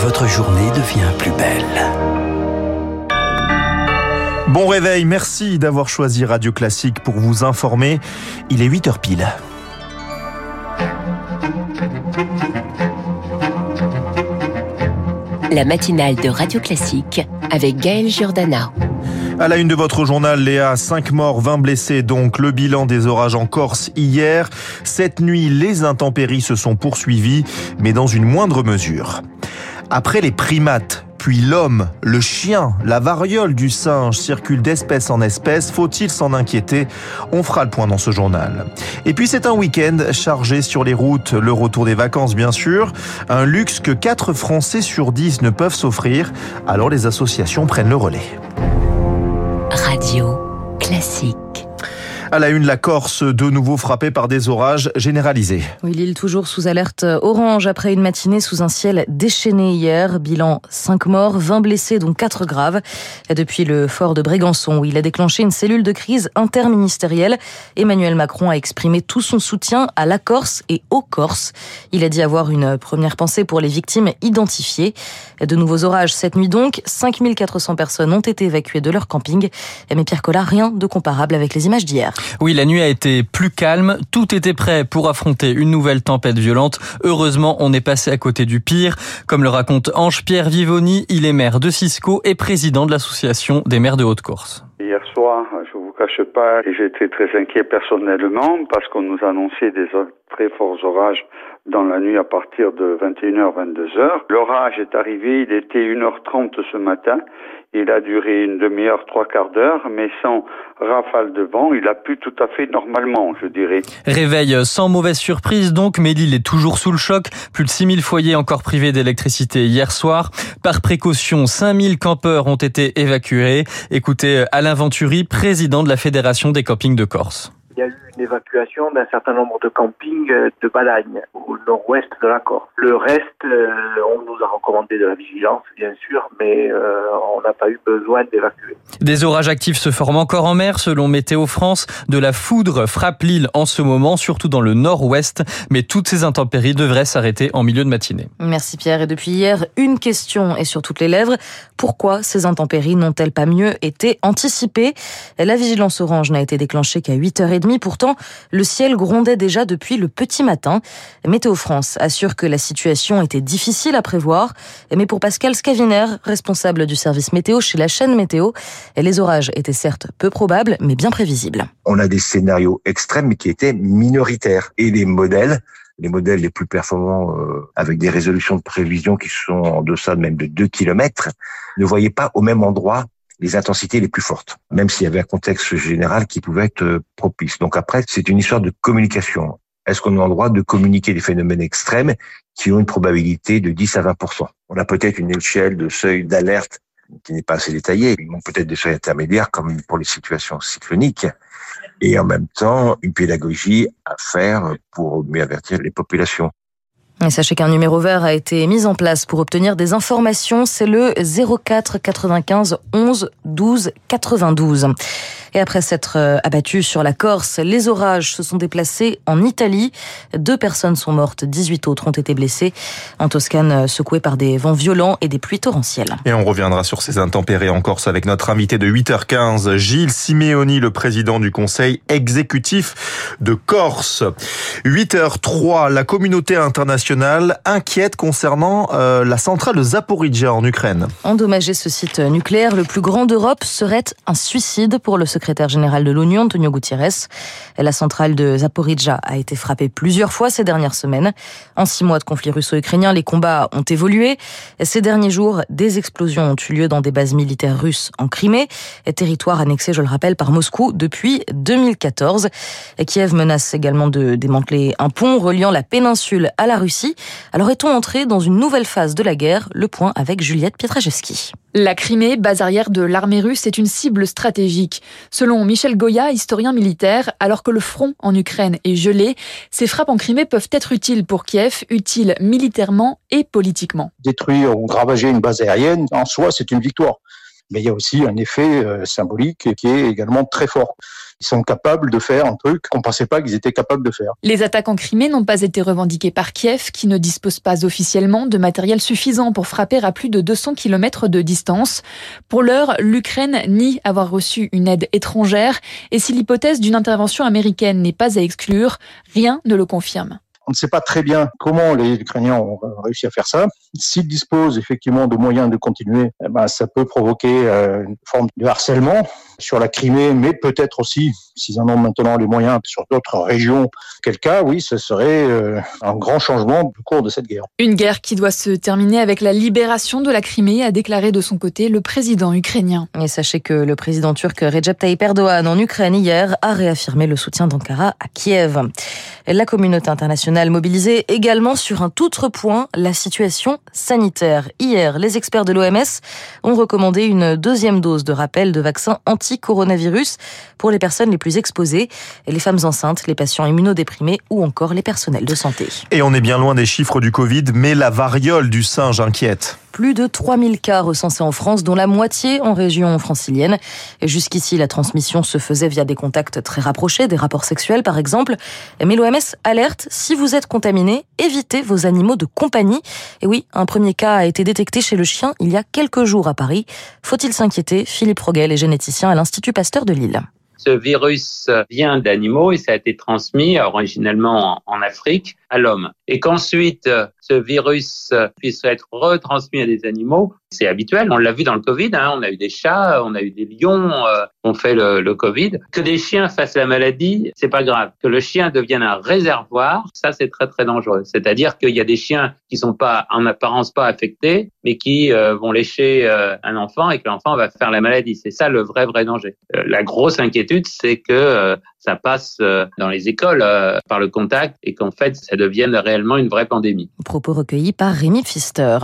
votre journée devient plus belle. Bon réveil, merci d'avoir choisi Radio Classique pour vous informer. Il est 8h pile. La matinale de Radio Classique avec Gaël Giordana. À la une de votre journal, Léa, 5 morts, 20 blessés, donc le bilan des orages en Corse hier. Cette nuit, les intempéries se sont poursuivies, mais dans une moindre mesure. Après les primates, puis l'homme, le chien, la variole du singe circulent d'espèce en espèce. Faut-il s'en inquiéter? On fera le point dans ce journal. Et puis c'est un week-end chargé sur les routes, le retour des vacances bien sûr, un luxe que 4 Français sur 10 ne peuvent s'offrir, alors les associations prennent le relais. Radio classique. À la une, la Corse, de nouveau frappée par des orages généralisés. Oui, l'île toujours sous alerte orange après une matinée sous un ciel déchaîné hier. Bilan 5 morts, 20 blessés, dont 4 graves. Depuis le fort de Brégançon, où il a déclenché une cellule de crise interministérielle, Emmanuel Macron a exprimé tout son soutien à la Corse et aux Corses. Il a dit avoir une première pensée pour les victimes identifiées. De nouveaux orages cette nuit donc. 5400 personnes ont été évacuées de leur camping. Mais Pierre Collat, rien de comparable avec les images d'hier. Oui, la nuit a été plus calme. Tout était prêt pour affronter une nouvelle tempête violente. Heureusement, on est passé à côté du pire. Comme le raconte Ange-Pierre Vivoni, il est maire de Cisco et président de l'association des maires de Haute-Corse. Je vous cache pas, j'étais très inquiet personnellement parce qu'on nous annonçait des très forts orages dans la nuit à partir de 21h, 22h. L'orage est arrivé, il était 1h30 ce matin. Il a duré une demi-heure, trois quarts d'heure, mais sans rafale de vent, il a pu tout à fait normalement, je dirais. Réveil sans mauvaise surprise donc, mais l'île est toujours sous le choc. Plus de 6000 foyers encore privés d'électricité hier soir. Par précaution, 5000 campeurs ont été évacués. Écoutez Alain Venturi, président de la Fédération des campings de Corse une évacuation d'un certain nombre de campings de Balagne, au nord-ouest de la Corse. Le reste, euh, on nous a recommandé de la vigilance, bien sûr, mais euh, on n'a pas eu besoin d'évacuer. Des orages actifs se forment encore en mer, selon Météo France. De la foudre frappe l'île en ce moment, surtout dans le nord-ouest, mais toutes ces intempéries devraient s'arrêter en milieu de matinée. Merci Pierre. Et depuis hier, une question est sur toutes les lèvres. Pourquoi ces intempéries n'ont-elles pas mieux été anticipées? La vigilance orange n'a été déclenchée qu'à 8h30 Pourtant, le ciel grondait déjà depuis le petit matin. Météo France assure que la situation était difficile à prévoir. Mais pour Pascal Scaviner, responsable du service météo chez la chaîne météo, les orages étaient certes peu probables, mais bien prévisibles. On a des scénarios extrêmes, qui étaient minoritaires. Et les modèles les modèles les plus performants euh, avec des résolutions de prévision qui sont en deçà de même de 2 km ne voyaient pas au même endroit les intensités les plus fortes, même s'il y avait un contexte général qui pouvait être euh, propice. Donc après, c'est une histoire de communication. Est-ce qu'on a le droit de communiquer des phénomènes extrêmes qui ont une probabilité de 10 à 20 On a peut-être une échelle de seuil d'alerte qui n'est pas assez détaillée. Ils ont peut-être des seuils intermédiaires comme pour les situations cycloniques et en même temps une pédagogie à faire pour mieux avertir les populations. Sachez qu'un numéro vert a été mis en place pour obtenir des informations. C'est le 04 95 11 12 92. Et après s'être euh, abattu sur la Corse, les orages se sont déplacés en Italie. Deux personnes sont mortes, 18 autres ont été blessées. En Toscane, euh, secouées par des vents violents et des pluies torrentielles. Et on reviendra sur ces intempéries en Corse avec notre invité de 8h15, Gilles Simeoni, le président du conseil exécutif de Corse. 8h03, la communauté internationale inquiète concernant euh, la centrale de Zaporizhia en Ukraine. Endommager ce site nucléaire, le plus grand d'Europe, serait un suicide pour le secrétaire général de l'ONU, Antonio Gutiérrez. La centrale de Zaporizhia a été frappée plusieurs fois ces dernières semaines. En six mois de conflit russo-ukrainien, les combats ont évolué. Ces derniers jours, des explosions ont eu lieu dans des bases militaires russes en Crimée, territoire annexé, je le rappelle, par Moscou depuis 2014. Kiev menace également de démanteler un pont reliant la péninsule à la Russie. Alors est-on entré dans une nouvelle phase de la guerre? Le point avec Juliette Pietraszewski. La Crimée, base arrière de l'armée russe, est une cible stratégique. Selon Michel Goya, historien militaire, alors que le front en Ukraine est gelé, ces frappes en Crimée peuvent être utiles pour Kiev, utiles militairement et politiquement. Détruire ou ravager une base aérienne, en soi, c'est une victoire. Mais il y a aussi un effet euh, symbolique qui est également très fort. Ils sont capables de faire un truc qu'on pensait pas qu'ils étaient capables de faire. Les attaques en Crimée n'ont pas été revendiquées par Kiev, qui ne dispose pas officiellement de matériel suffisant pour frapper à plus de 200 km de distance. Pour l'heure, l'Ukraine nie avoir reçu une aide étrangère et si l'hypothèse d'une intervention américaine n'est pas à exclure, rien ne le confirme. On ne sait pas très bien comment les Ukrainiens ont réussi à faire ça. S'ils disposent effectivement de moyens de continuer, eh ben, ça peut provoquer euh, une forme de harcèlement sur la Crimée, mais peut-être aussi, s'ils en ont maintenant les moyens, sur d'autres régions. Quel cas, oui, ce serait euh, un grand changement au cours de cette guerre. Une guerre qui doit se terminer avec la libération de la Crimée, a déclaré de son côté le président ukrainien. Et sachez que le président turc Recep Tayyip Erdogan en Ukraine hier a réaffirmé le soutien d'Ankara à Kiev. La communauté internationale mobilisée également sur un tout autre point, la situation sanitaire. Hier, les experts de l'OMS ont recommandé une deuxième dose de rappel de vaccin anti-coronavirus pour les personnes les plus exposées, les femmes enceintes, les patients immunodéprimés ou encore les personnels de santé. Et on est bien loin des chiffres du Covid, mais la variole du singe inquiète plus de 3000 cas recensés en France, dont la moitié en région francilienne. Jusqu'ici, la transmission se faisait via des contacts très rapprochés, des rapports sexuels par exemple. Mais l'OMS alerte, si vous êtes contaminé, évitez vos animaux de compagnie. Et oui, un premier cas a été détecté chez le chien il y a quelques jours à Paris. Faut-il s'inquiéter? Philippe Rogel est généticien à l'Institut Pasteur de Lille. Ce virus vient d'animaux et ça a été transmis originellement en Afrique à l'homme. Et qu'ensuite ce virus puisse être retransmis à des animaux, c'est habituel. On l'a vu dans le Covid. Hein. On a eu des chats, on a eu des lions, euh, on fait le, le, Covid. Que des chiens fassent la maladie, c'est pas grave. Que le chien devienne un réservoir, ça c'est très très dangereux. C'est-à-dire qu'il y a des chiens qui sont pas en apparence pas affectés, mais qui euh, vont lécher euh, un enfant et que l'enfant va faire la maladie. C'est ça le vrai vrai danger. Euh, la grosse inquiétude, c'est que ça passe dans les écoles par le contact et qu'en fait ça devienne réellement une vraie pandémie. Propos recueillis par Rémi Pfister.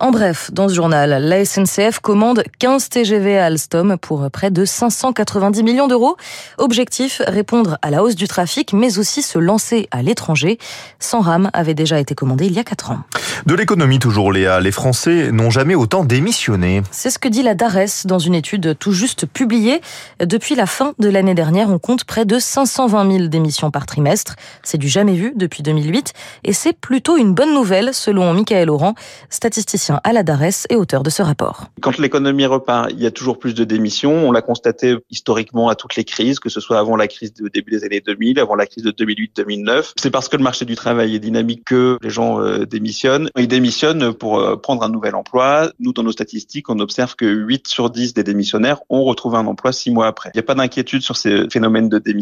En bref, dans ce journal la SNCF commande 15 TGV à Alstom pour près de 590 millions d'euros. Objectif, répondre à la hausse du trafic, mais aussi se lancer à l'étranger. 100 rames avaient déjà été commandées il y a 4 ans. De l'économie toujours, Léa. Les Français n'ont jamais autant démissionné. C'est ce que dit la DARES dans une étude tout juste publiée. Depuis la fin de l'année dernière, on compte près de 520 000 démissions par trimestre. C'est du jamais vu depuis 2008 et c'est plutôt une bonne nouvelle selon Michael Laurent, statisticien à la DARES et auteur de ce rapport. Quand l'économie repart, il y a toujours plus de démissions. On l'a constaté historiquement à toutes les crises, que ce soit avant la crise du début des années 2000, avant la crise de 2008-2009. C'est parce que le marché du travail est dynamique que les gens euh, démissionnent. Ils démissionnent pour euh, prendre un nouvel emploi. Nous, dans nos statistiques, on observe que 8 sur 10 des démissionnaires ont retrouvé un emploi 6 mois après. Il n'y a pas d'inquiétude sur ces phénomènes de démission.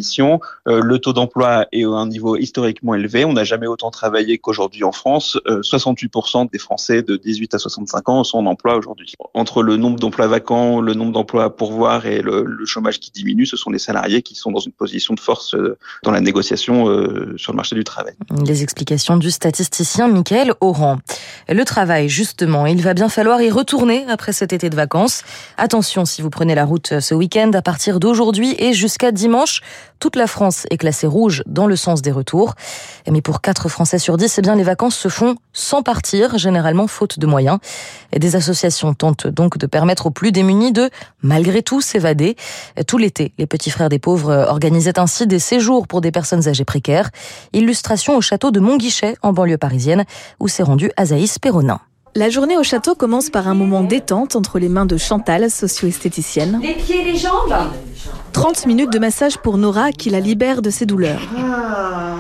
Euh, le taux d'emploi est à un niveau historiquement élevé. On n'a jamais autant travaillé qu'aujourd'hui en France. 68% des Français de 18 à 65 ans sont en emploi aujourd'hui. Entre le nombre d'emplois vacants, le nombre d'emplois à pourvoir et le, le, chômage qui diminue, ce sont les salariés qui sont dans une position de force euh, dans la négociation euh, sur le marché du travail. Les explications du statisticien Michael Oran. Le travail, justement, il va bien falloir y retourner après cet été de vacances. Attention si vous prenez la route ce week-end, à partir d'aujourd'hui et jusqu'à dimanche, toute la France est classée rouge dans le sens des retours. Mais pour 4 Français sur 10, eh bien, les vacances se font sans partir, généralement faute de moyens. Et des associations tentent donc de permettre aux plus démunis de, malgré tout, s'évader. Tout l'été, les petits frères des pauvres organisaient ainsi des séjours pour des personnes âgées précaires. Illustration au château de Montguichet, en banlieue parisienne, où s'est rendu Azaïs Perronin. La journée au château commence par un moment détente entre les mains de Chantal, socio-esthéticienne. Les pieds, les jambes 30 minutes de massage pour Nora qui la libère de ses douleurs. Ah,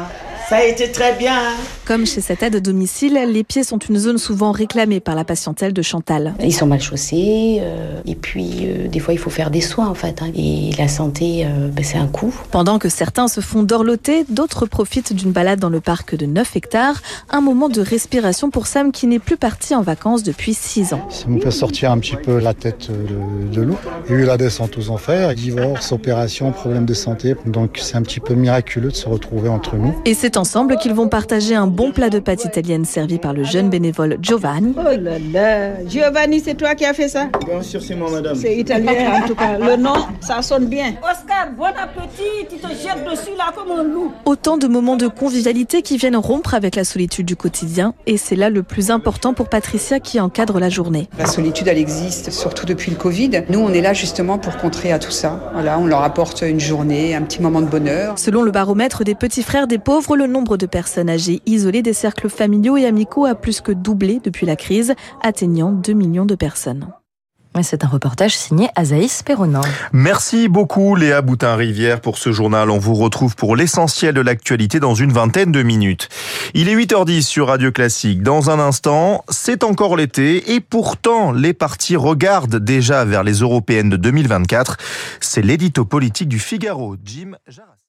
ça a été très bien. Comme chez cette aide à domicile, les pieds sont une zone souvent réclamée par la patientèle de Chantal. Ils sont mal chaussés euh, et puis euh, des fois il faut faire des soins en fait. Hein. Et la santé, euh, ben, c'est un coût. Pendant que certains se font dorloter, d'autres profitent d'une balade dans le parc de 9 hectares. Un moment de respiration pour Sam qui n'est plus parti en vacances depuis 6 ans. Ça me fait sortir un petit peu la tête de, de loup. Il y a eu la descente aux enfers, divorce, opération, problème de santé. Donc c'est un petit peu miraculeux de se retrouver entre nous. Et c'est ensemble qu'ils vont partager un bon plat de pâtes italiennes servi par le jeune bénévole Giovanni. Oh là là, Giovanni, c'est toi qui as fait ça? Bien sûr, c'est moi, madame. C'est italien en tout cas. Le nom, ça sonne bien. Oscar, bon appétit, tu te jettes dessus là comme un loup. Autant de moments de convivialité qui viennent rompre avec la solitude du quotidien et c'est là le plus important pour Patricia qui encadre la journée. La solitude, elle existe surtout depuis le Covid. Nous, on est là justement pour contrer à tout ça. Voilà, on leur apporte une journée, un petit moment de bonheur. Selon le baromètre des petits frères des pauvres, le nombre de personnes âgées isolées des cercles familiaux et amicaux a plus que doublé depuis la crise, atteignant 2 millions de personnes. C'est un reportage signé Azaïs Perronin. Merci beaucoup Léa Boutin-Rivière pour ce journal. On vous retrouve pour l'essentiel de l'actualité dans une vingtaine de minutes. Il est 8h10 sur Radio Classique. Dans un instant, c'est encore l'été et pourtant les partis regardent déjà vers les européennes de 2024. C'est l'édito politique du Figaro. Jim Jarras.